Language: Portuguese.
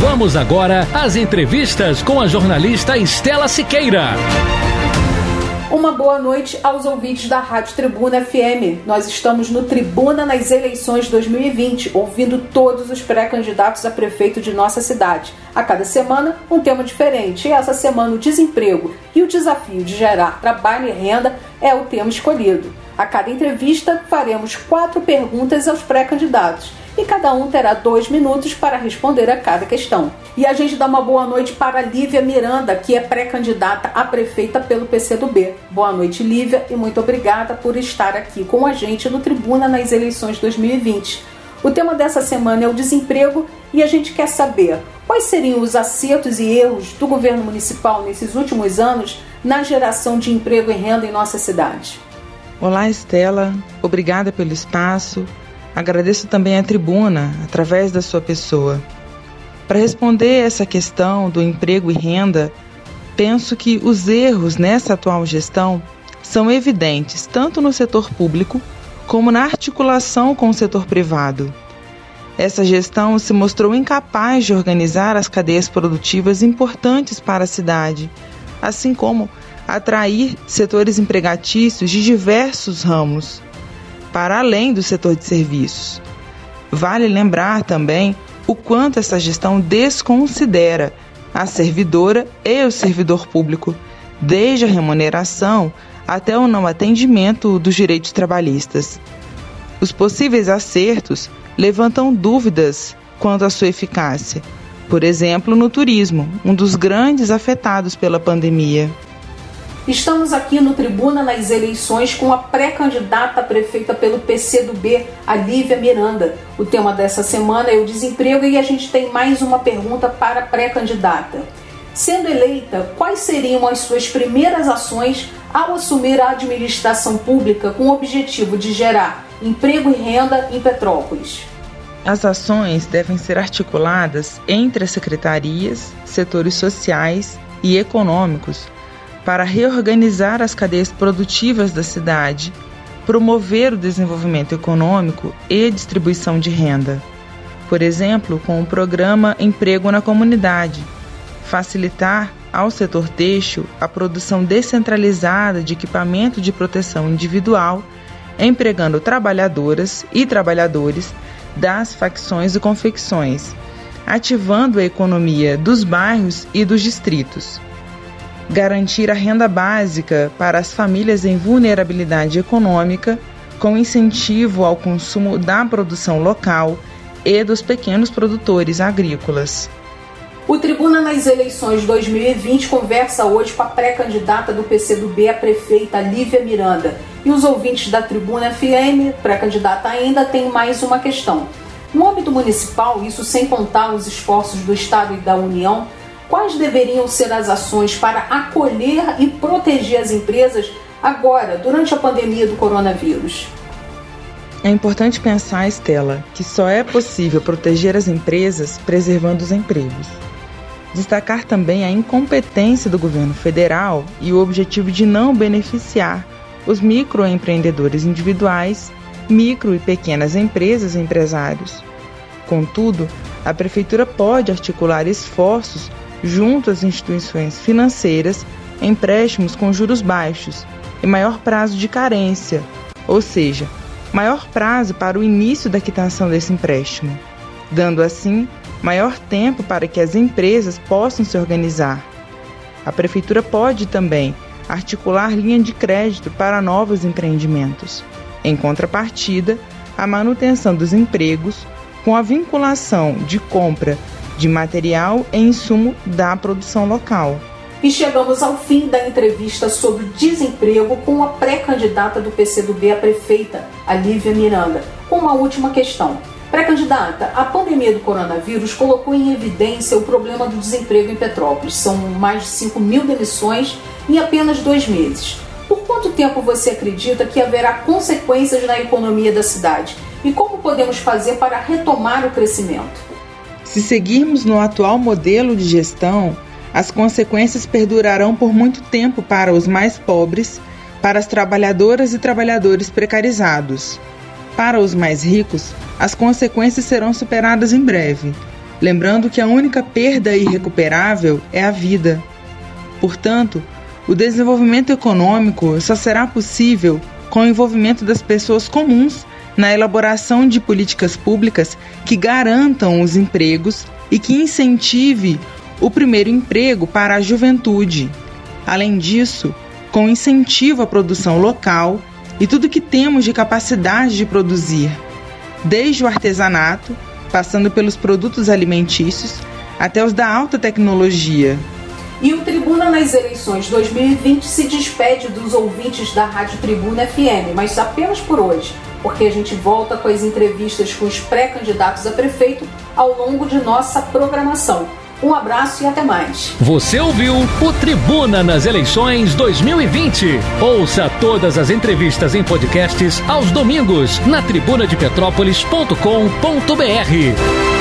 Vamos agora às entrevistas com a jornalista Estela Siqueira. Uma boa noite aos ouvintes da Rádio Tribuna FM. Nós estamos no Tribuna nas eleições 2020, ouvindo todos os pré-candidatos a prefeito de nossa cidade. A cada semana, um tema diferente. E essa semana, o desemprego e o desafio de gerar trabalho e renda é o tema escolhido. A cada entrevista, faremos quatro perguntas aos pré-candidatos e cada um terá dois minutos para responder a cada questão. E a gente dá uma boa noite para Lívia Miranda, que é pré-candidata a prefeita pelo PCdoB. Boa noite, Lívia, e muito obrigada por estar aqui com a gente no Tribuna nas eleições 2020. O tema dessa semana é o desemprego e a gente quer saber quais seriam os acertos e erros do governo municipal nesses últimos anos na geração de emprego e renda em nossa cidade. Olá, Estela. Obrigada pelo espaço. Agradeço também à tribuna, através da sua pessoa. Para responder essa questão do emprego e renda, penso que os erros nessa atual gestão são evidentes tanto no setor público como na articulação com o setor privado. Essa gestão se mostrou incapaz de organizar as cadeias produtivas importantes para a cidade, assim como atrair setores empregatícios de diversos ramos, para além do setor de serviços. Vale lembrar também o quanto essa gestão desconsidera a servidora e o servidor público, desde a remuneração até o não atendimento dos direitos trabalhistas. Os possíveis acertos levantam dúvidas quanto à sua eficácia, por exemplo, no turismo, um dos grandes afetados pela pandemia. Estamos aqui no Tribuna nas eleições com a pré-candidata prefeita pelo PCdoB, a Lívia Miranda. O tema dessa semana é o desemprego e a gente tem mais uma pergunta para a pré-candidata. Sendo eleita, quais seriam as suas primeiras ações ao assumir a administração pública com o objetivo de gerar emprego e renda em Petrópolis? As ações devem ser articuladas entre as secretarias, setores sociais e econômicos para reorganizar as cadeias produtivas da cidade, promover o desenvolvimento econômico e distribuição de renda. Por exemplo, com o programa Emprego na Comunidade, facilitar ao setor têxtil a produção descentralizada de equipamento de proteção individual, empregando trabalhadoras e trabalhadores das facções e confecções, ativando a economia dos bairros e dos distritos garantir a renda básica para as famílias em vulnerabilidade econômica, com incentivo ao consumo da produção local e dos pequenos produtores agrícolas. O Tribuna nas eleições 2020 conversa hoje com a pré-candidata do PCdoB a prefeita Lívia Miranda. E os ouvintes da Tribuna FM, pré-candidata ainda, tem mais uma questão. No âmbito municipal, isso sem contar os esforços do Estado e da União, Quais deveriam ser as ações para acolher e proteger as empresas agora, durante a pandemia do coronavírus? É importante pensar, Estela, que só é possível proteger as empresas preservando os empregos. Destacar também a incompetência do governo federal e o objetivo de não beneficiar os microempreendedores individuais, micro e pequenas empresas e empresários. Contudo, a prefeitura pode articular esforços junto às instituições financeiras, empréstimos com juros baixos e maior prazo de carência, ou seja, maior prazo para o início da quitação desse empréstimo, dando assim maior tempo para que as empresas possam se organizar. A prefeitura pode também articular linha de crédito para novos empreendimentos. Em contrapartida, a manutenção dos empregos com a vinculação de compra de material e insumo da produção local. E chegamos ao fim da entrevista sobre desemprego com a pré-candidata do PCdoB a prefeita, a Lívia Miranda, com uma última questão. Pré-candidata, a pandemia do coronavírus colocou em evidência o problema do desemprego em Petrópolis. São mais de 5 mil demissões em apenas dois meses. Por quanto tempo você acredita que haverá consequências na economia da cidade? E como podemos fazer para retomar o crescimento? Se seguirmos no atual modelo de gestão, as consequências perdurarão por muito tempo para os mais pobres, para as trabalhadoras e trabalhadores precarizados. Para os mais ricos, as consequências serão superadas em breve, lembrando que a única perda irrecuperável é a vida. Portanto, o desenvolvimento econômico só será possível com o envolvimento das pessoas comuns na elaboração de políticas públicas que garantam os empregos e que incentive o primeiro emprego para a juventude. Além disso, com incentivo à produção local e tudo que temos de capacidade de produzir, desde o artesanato, passando pelos produtos alimentícios, até os da alta tecnologia. E o Tribuna nas eleições 2020 se despede dos ouvintes da Rádio Tribuna FM, mas apenas por hoje, porque a gente volta com as entrevistas com os pré-candidatos a prefeito ao longo de nossa programação. Um abraço e até mais. Você ouviu o Tribuna nas Eleições 2020. Ouça todas as entrevistas em podcasts aos domingos na tribunadepetrópolis.com.br.